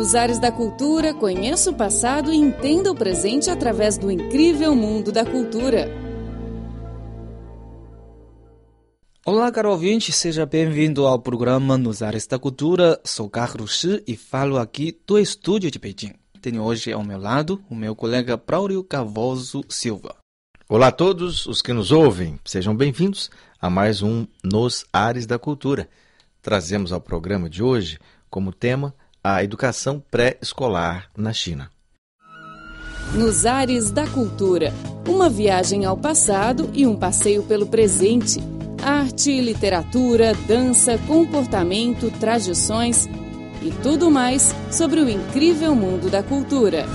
Nos ares da cultura, conheça o passado e entenda o presente através do incrível mundo da cultura. Olá, caro ouvinte, seja bem-vindo ao programa Nos Ares da Cultura. Sou Carlos Shi e falo aqui do estúdio de Beijing. Tenho hoje ao meu lado o meu colega Braulio Cavoso Silva. Olá a todos os que nos ouvem, sejam bem-vindos a mais um Nos Ares da Cultura. Trazemos ao programa de hoje como tema a educação pré-escolar na China. Nos Ares da Cultura uma viagem ao passado e um passeio pelo presente. Arte, literatura, dança, comportamento, tradições e tudo mais sobre o incrível mundo da cultura.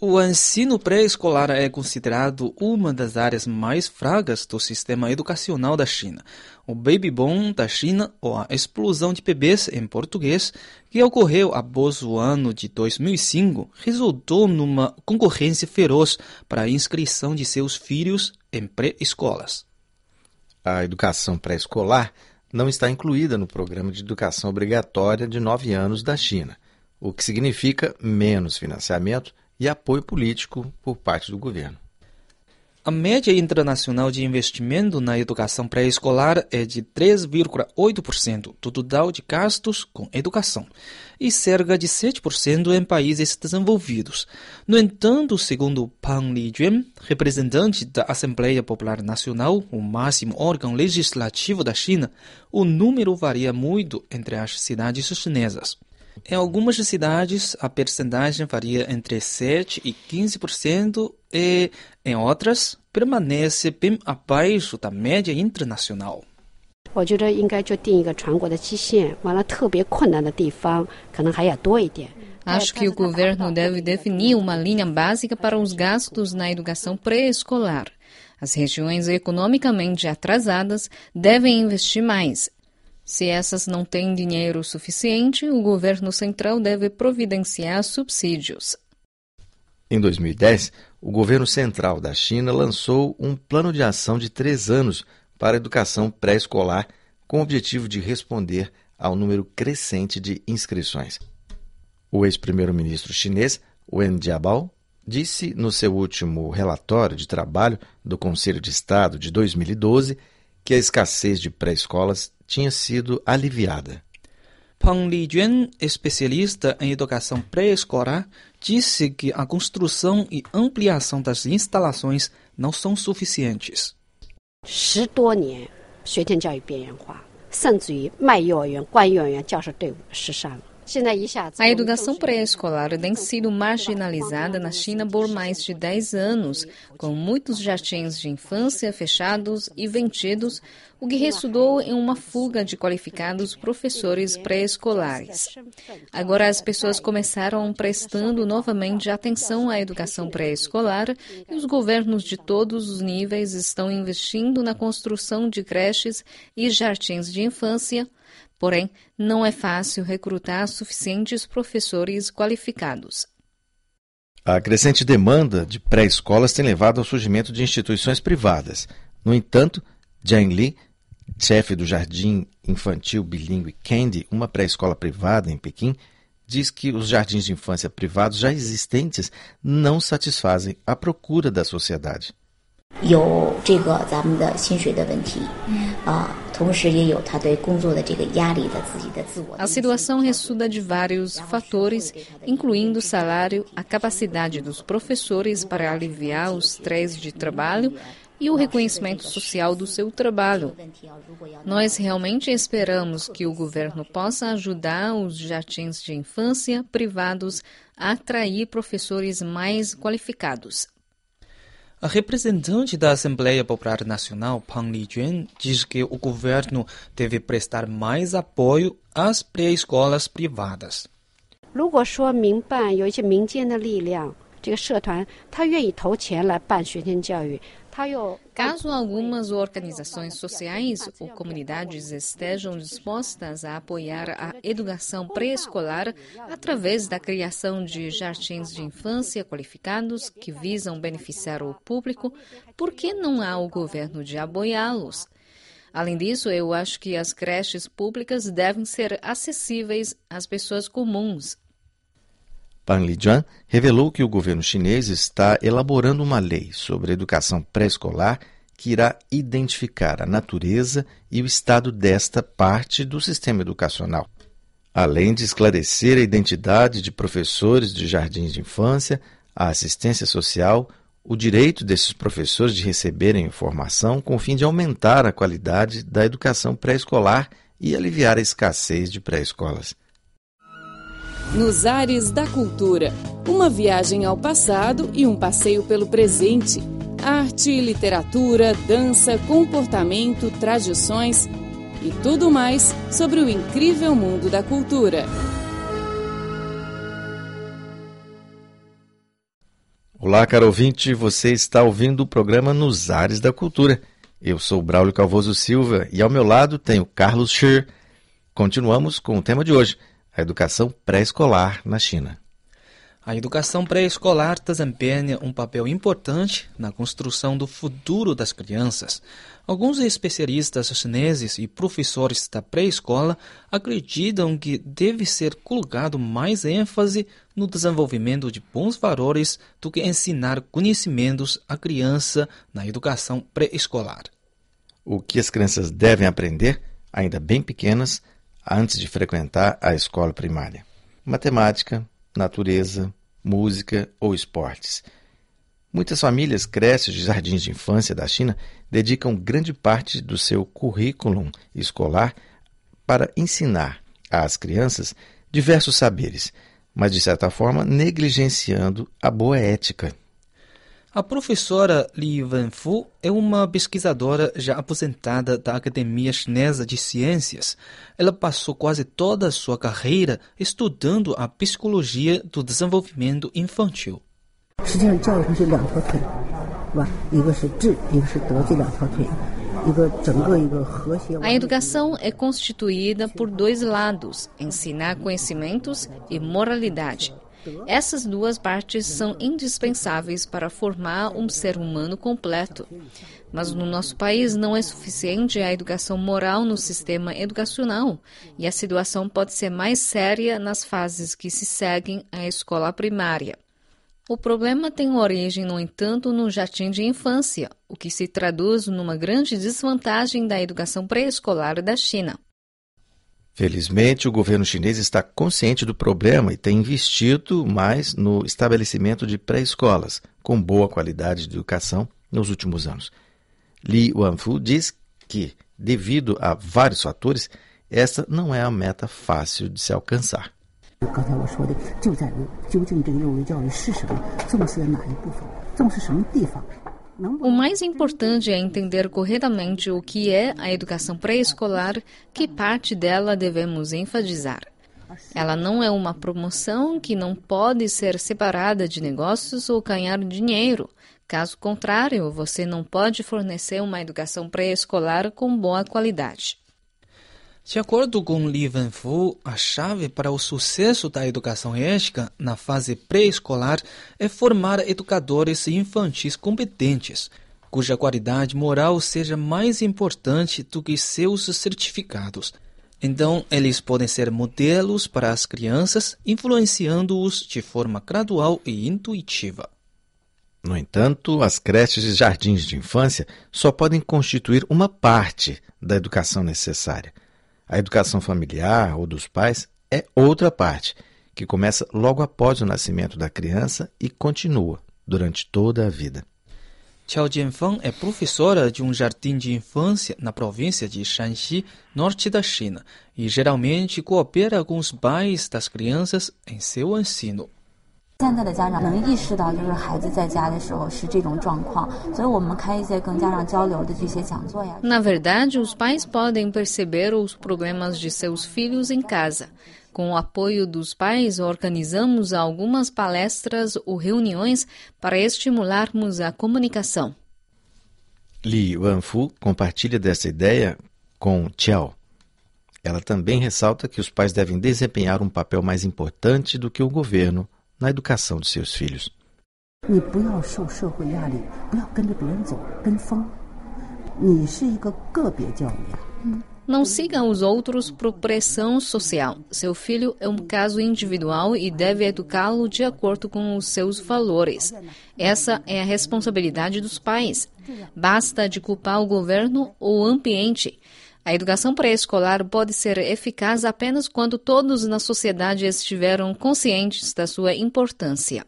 O ensino pré-escolar é considerado uma das áreas mais fracas do sistema educacional da China. O baby boom da China, ou a explosão de bebês em português, que ocorreu após o ano de 2005, resultou numa concorrência feroz para a inscrição de seus filhos em pré-escolas. A educação pré-escolar não está incluída no programa de educação obrigatória de nove anos da China, o que significa menos financiamento e apoio político por parte do governo. A média internacional de investimento na educação pré-escolar é de 3,8% do total de gastos com educação e cerca de 7% em países desenvolvidos. No entanto, segundo Pang Lijuan, representante da Assembleia Popular Nacional, o máximo órgão legislativo da China, o número varia muito entre as cidades chinesas. Em algumas cidades, a percentagem varia entre 7% e 15%, e em outras, permanece bem abaixo da média internacional. Acho que o governo deve definir uma linha básica para os gastos na educação pré-escolar. As regiões economicamente atrasadas devem investir mais se essas não têm dinheiro suficiente, o governo central deve providenciar subsídios. Em 2010, o governo central da China lançou um plano de ação de três anos para a educação pré-escolar, com o objetivo de responder ao número crescente de inscrições. O ex-primeiro-ministro chinês, Wen Jiabao, disse no seu último relatório de trabalho do Conselho de Estado de 2012 que a escassez de pré-escolas tinha sido aliviada. Pang Lijuan, especialista em educação pré-escolar, disse que a construção e ampliação das instalações não são suficientes. 十多年，学前教育边缘化，甚至于卖幼儿园、关幼儿园教师队伍失散了。 a educação pré-escolar tem sido marginalizada na China por mais de 10 anos, com muitos jardins de infância fechados e vendidos, o que resultou em uma fuga de qualificados professores pré-escolares. Agora as pessoas começaram prestando novamente atenção à educação pré-escolar e os governos de todos os níveis estão investindo na construção de creches e jardins de infância Porém, não é fácil recrutar suficientes professores qualificados. A crescente demanda de pré-escolas tem levado ao surgimento de instituições privadas. No entanto, Jiang Li, chefe do Jardim Infantil Bilingue Candy, uma pré-escola privada em Pequim, diz que os jardins de infância privados já existentes não satisfazem a procura da sociedade. 有这个咱们的薪水的问题，啊，同 a situação resulta de vários fatores, incluindo o salário, a capacidade dos professores para aliviar o estresse de trabalho e o reconhecimento social do seu trabalho. Nós realmente esperamos que o governo possa ajudar os jardins de infância privados a atrair professores mais qualificados. A representante da Assembleia Popular Nacional, Pang Lijuan, diz que o governo deve prestar mais apoio às pré-escolas privadas. 如果说民办有一些民间的力量， 这个社团他愿意投钱来办学前教育， Caso algumas organizações sociais ou comunidades estejam dispostas a apoiar a educação pré-escolar através da criação de jardins de infância qualificados que visam beneficiar o público, por que não há o governo de apoiá-los? Além disso, eu acho que as creches públicas devem ser acessíveis às pessoas comuns. Pan Lijian revelou que o governo chinês está elaborando uma lei sobre educação pré-escolar que irá identificar a natureza e o estado desta parte do sistema educacional, além de esclarecer a identidade de professores de jardins de infância, a assistência social, o direito desses professores de receberem informação com o fim de aumentar a qualidade da educação pré-escolar e aliviar a escassez de pré-escolas. Nos Ares da Cultura uma viagem ao passado e um passeio pelo presente. Arte, literatura, dança, comportamento, tradições e tudo mais sobre o incrível mundo da cultura. Olá, caro ouvinte, você está ouvindo o programa Nos Ares da Cultura. Eu sou Braulio Calvoso Silva e ao meu lado tenho Carlos Scher. Continuamos com o tema de hoje, a educação pré-escolar na China. A educação pré-escolar desempenha um papel importante na construção do futuro das crianças. Alguns especialistas chineses e professores da pré-escola acreditam que deve ser colocado mais ênfase no desenvolvimento de bons valores do que ensinar conhecimentos à criança na educação pré-escolar. O que as crianças devem aprender, ainda bem pequenas, antes de frequentar a escola primária? Matemática, natureza, música ou esportes. Muitas famílias creches de jardins de infância da China dedicam grande parte do seu currículo escolar para ensinar às crianças diversos saberes, mas de certa forma negligenciando a boa ética. A professora Li Wenfu é uma pesquisadora já aposentada da Academia Chinesa de Ciências. Ela passou quase toda a sua carreira estudando a psicologia do desenvolvimento infantil. A educação é constituída por dois lados: ensinar conhecimentos e moralidade. Essas duas partes são indispensáveis para formar um ser humano completo. Mas no nosso país não é suficiente a educação moral no sistema educacional, e a situação pode ser mais séria nas fases que se seguem à escola primária. O problema tem origem, no entanto, no jardim de infância, o que se traduz numa grande desvantagem da educação pré-escolar da China. Felizmente, o governo chinês está consciente do problema e tem investido mais no estabelecimento de pré-escolas com boa qualidade de educação nos últimos anos. Li Wanfu diz que, devido a vários fatores, essa não é a meta fácil de se alcançar. O mais importante é entender corretamente o que é a educação pré-escolar, que parte dela devemos enfatizar. Ela não é uma promoção que não pode ser separada de negócios ou ganhar dinheiro. Caso contrário, você não pode fornecer uma educação pré-escolar com boa qualidade. De acordo com Li Wenfu, a chave para o sucesso da educação ética na fase pré-escolar é formar educadores infantis competentes, cuja qualidade moral seja mais importante do que seus certificados. Então, eles podem ser modelos para as crianças, influenciando-os de forma gradual e intuitiva. No entanto, as creches e jardins de infância só podem constituir uma parte da educação necessária. A educação familiar ou dos pais é outra parte, que começa logo após o nascimento da criança e continua durante toda a vida. Qiao Jianfeng é professora de um jardim de infância na província de Shanxi, norte da China, e geralmente coopera com os pais das crianças em seu ensino. Na verdade, os pais podem perceber os problemas de seus filhos em casa. Com o apoio dos pais, organizamos algumas palestras ou reuniões para estimularmos a comunicação. Li Wanfu compartilha dessa ideia com Qiao. Ela também ressalta que os pais devem desempenhar um papel mais importante do que o governo na educação de seus filhos. Não sigam os outros por pressão social. Seu filho é um caso individual e deve educá-lo de acordo com os seus valores. Essa é a responsabilidade dos pais. Basta de culpar o governo ou o ambiente. A educação pré-escolar pode ser eficaz apenas quando todos na sociedade estiveram conscientes da sua importância.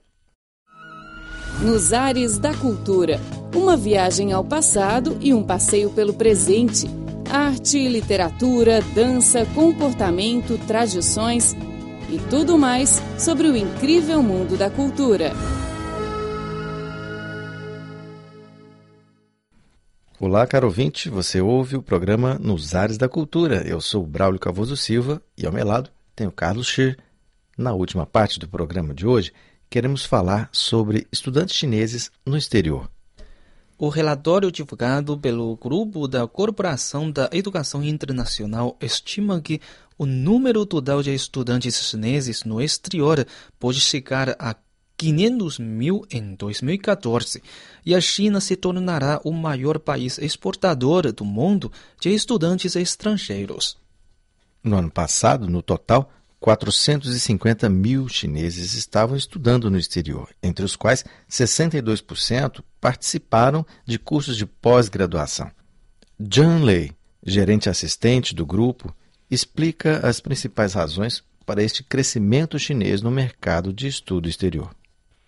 Nos Ares da Cultura uma viagem ao passado e um passeio pelo presente. Arte, literatura, dança, comportamento, tradições e tudo mais sobre o incrível mundo da cultura. Olá, caro ouvinte, você ouve o programa Nos Ares da Cultura. Eu sou o Braulio Cavoso Silva e ao meu lado tenho Carlos Scher. Na última parte do programa de hoje, queremos falar sobre estudantes chineses no exterior. O relatório divulgado pelo Grupo da Corporação da Educação Internacional estima que o número total de estudantes chineses no exterior pode chegar a 500 mil em 2014 e a China se tornará o maior país exportador do mundo de estudantes estrangeiros. No ano passado, no total, 450 mil chineses estavam estudando no exterior, entre os quais 62% participaram de cursos de pós-graduação. John Lei, gerente assistente do grupo, explica as principais razões para este crescimento chinês no mercado de estudo exterior.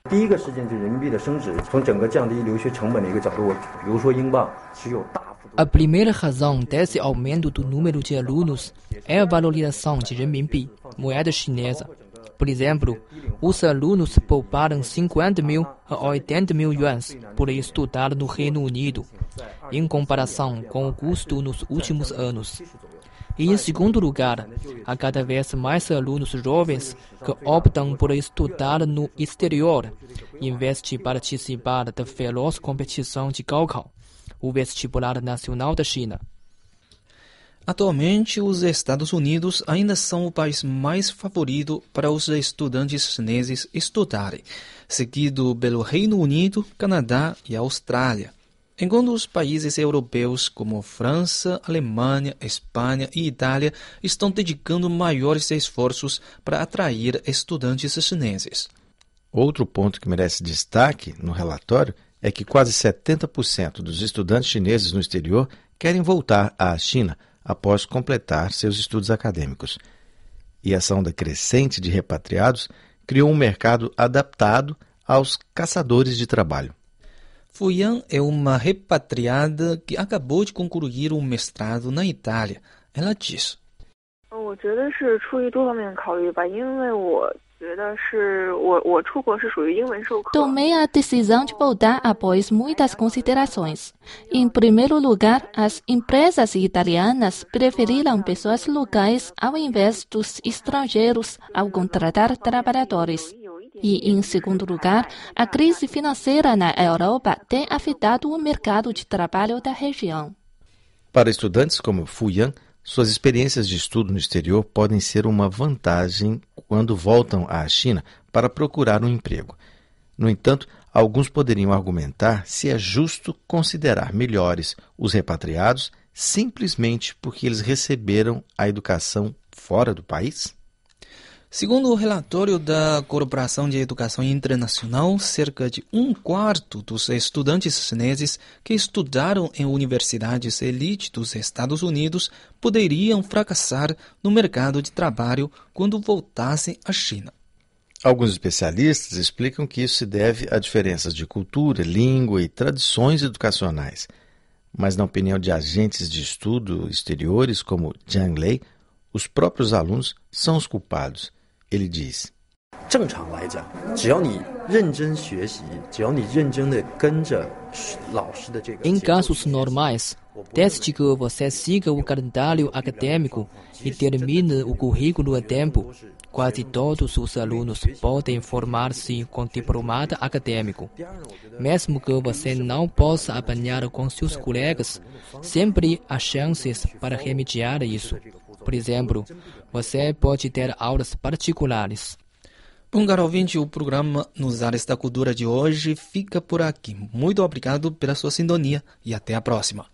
第一个事件就是人民币的升值，从整个降低留学成本的一个角度，比如说英镑只有大幅度。 A primeira razão desse aumento do número de alunos é a valorização de renminbi, moeda chinesa. Por exemplo, os alunos pouparam 50 mil a 80 mil yuans por estudar no Reino Unido, em comparação com o custo nos últimos anos. E, em segundo lugar, há cada vez mais alunos jovens que optam por estudar no exterior, em vez de participar da feroz competição de Gaokao, o vestibular nacional da China. Atualmente, os Estados Unidos ainda são o país mais favorito para os estudantes chineses estudarem, seguido pelo Reino Unido, Canadá e Austrália. Enquanto os países europeus como França, Alemanha, Espanha e Itália estão dedicando maiores esforços para atrair estudantes chineses. Outro ponto que merece destaque no relatório é que quase 70% dos estudantes chineses no exterior querem voltar à China após completar seus estudos acadêmicos. E essa onda crescente de repatriados criou um mercado adaptado aos caçadores de trabalho. Fuyan é uma repatriada que acabou de concluir um mestrado na Itália. Ela diz: Tomei a decisão de voltar após muitas considerações. Em primeiro lugar, as empresas italianas preferiram pessoas locais ao invés dos estrangeiros ao contratar trabalhadores. E, em segundo lugar, a crise financeira na Europa tem afetado o mercado de trabalho da região. Para estudantes como Fuyan, suas experiências de estudo no exterior podem ser uma vantagem quando voltam à China para procurar um emprego. No entanto, alguns poderiam argumentar se é justo considerar melhores os repatriados simplesmente porque eles receberam a educação fora do país? Segundo o relatório da Corporação de Educação Internacional, cerca de um quarto dos estudantes chineses que estudaram em universidades elite dos Estados Unidos poderiam fracassar no mercado de trabalho quando voltassem à China. Alguns especialistas explicam que isso se deve a diferenças de cultura, língua e tradições educacionais. Mas, na opinião de agentes de estudo exteriores como Jiang Lei, os próprios alunos são os culpados. Ele diz: 正常来讲，只要你认真学习，只要你认真的跟着老师的这个。 Em casos normais, desde que você siga o calendário acadêmico e termine o currículo a tempo, quase todos os alunos podem formar-se com diplomata acadêmico. Mesmo que você não possa apanhar com seus colegas, sempre há chances para remediar isso. Por exemplo, você pode ter aulas particulares. Bom, caro ouvinte, o programa Nos Ares da Cultura de hoje fica por aqui. Muito obrigado pela sua sintonia e até a próxima.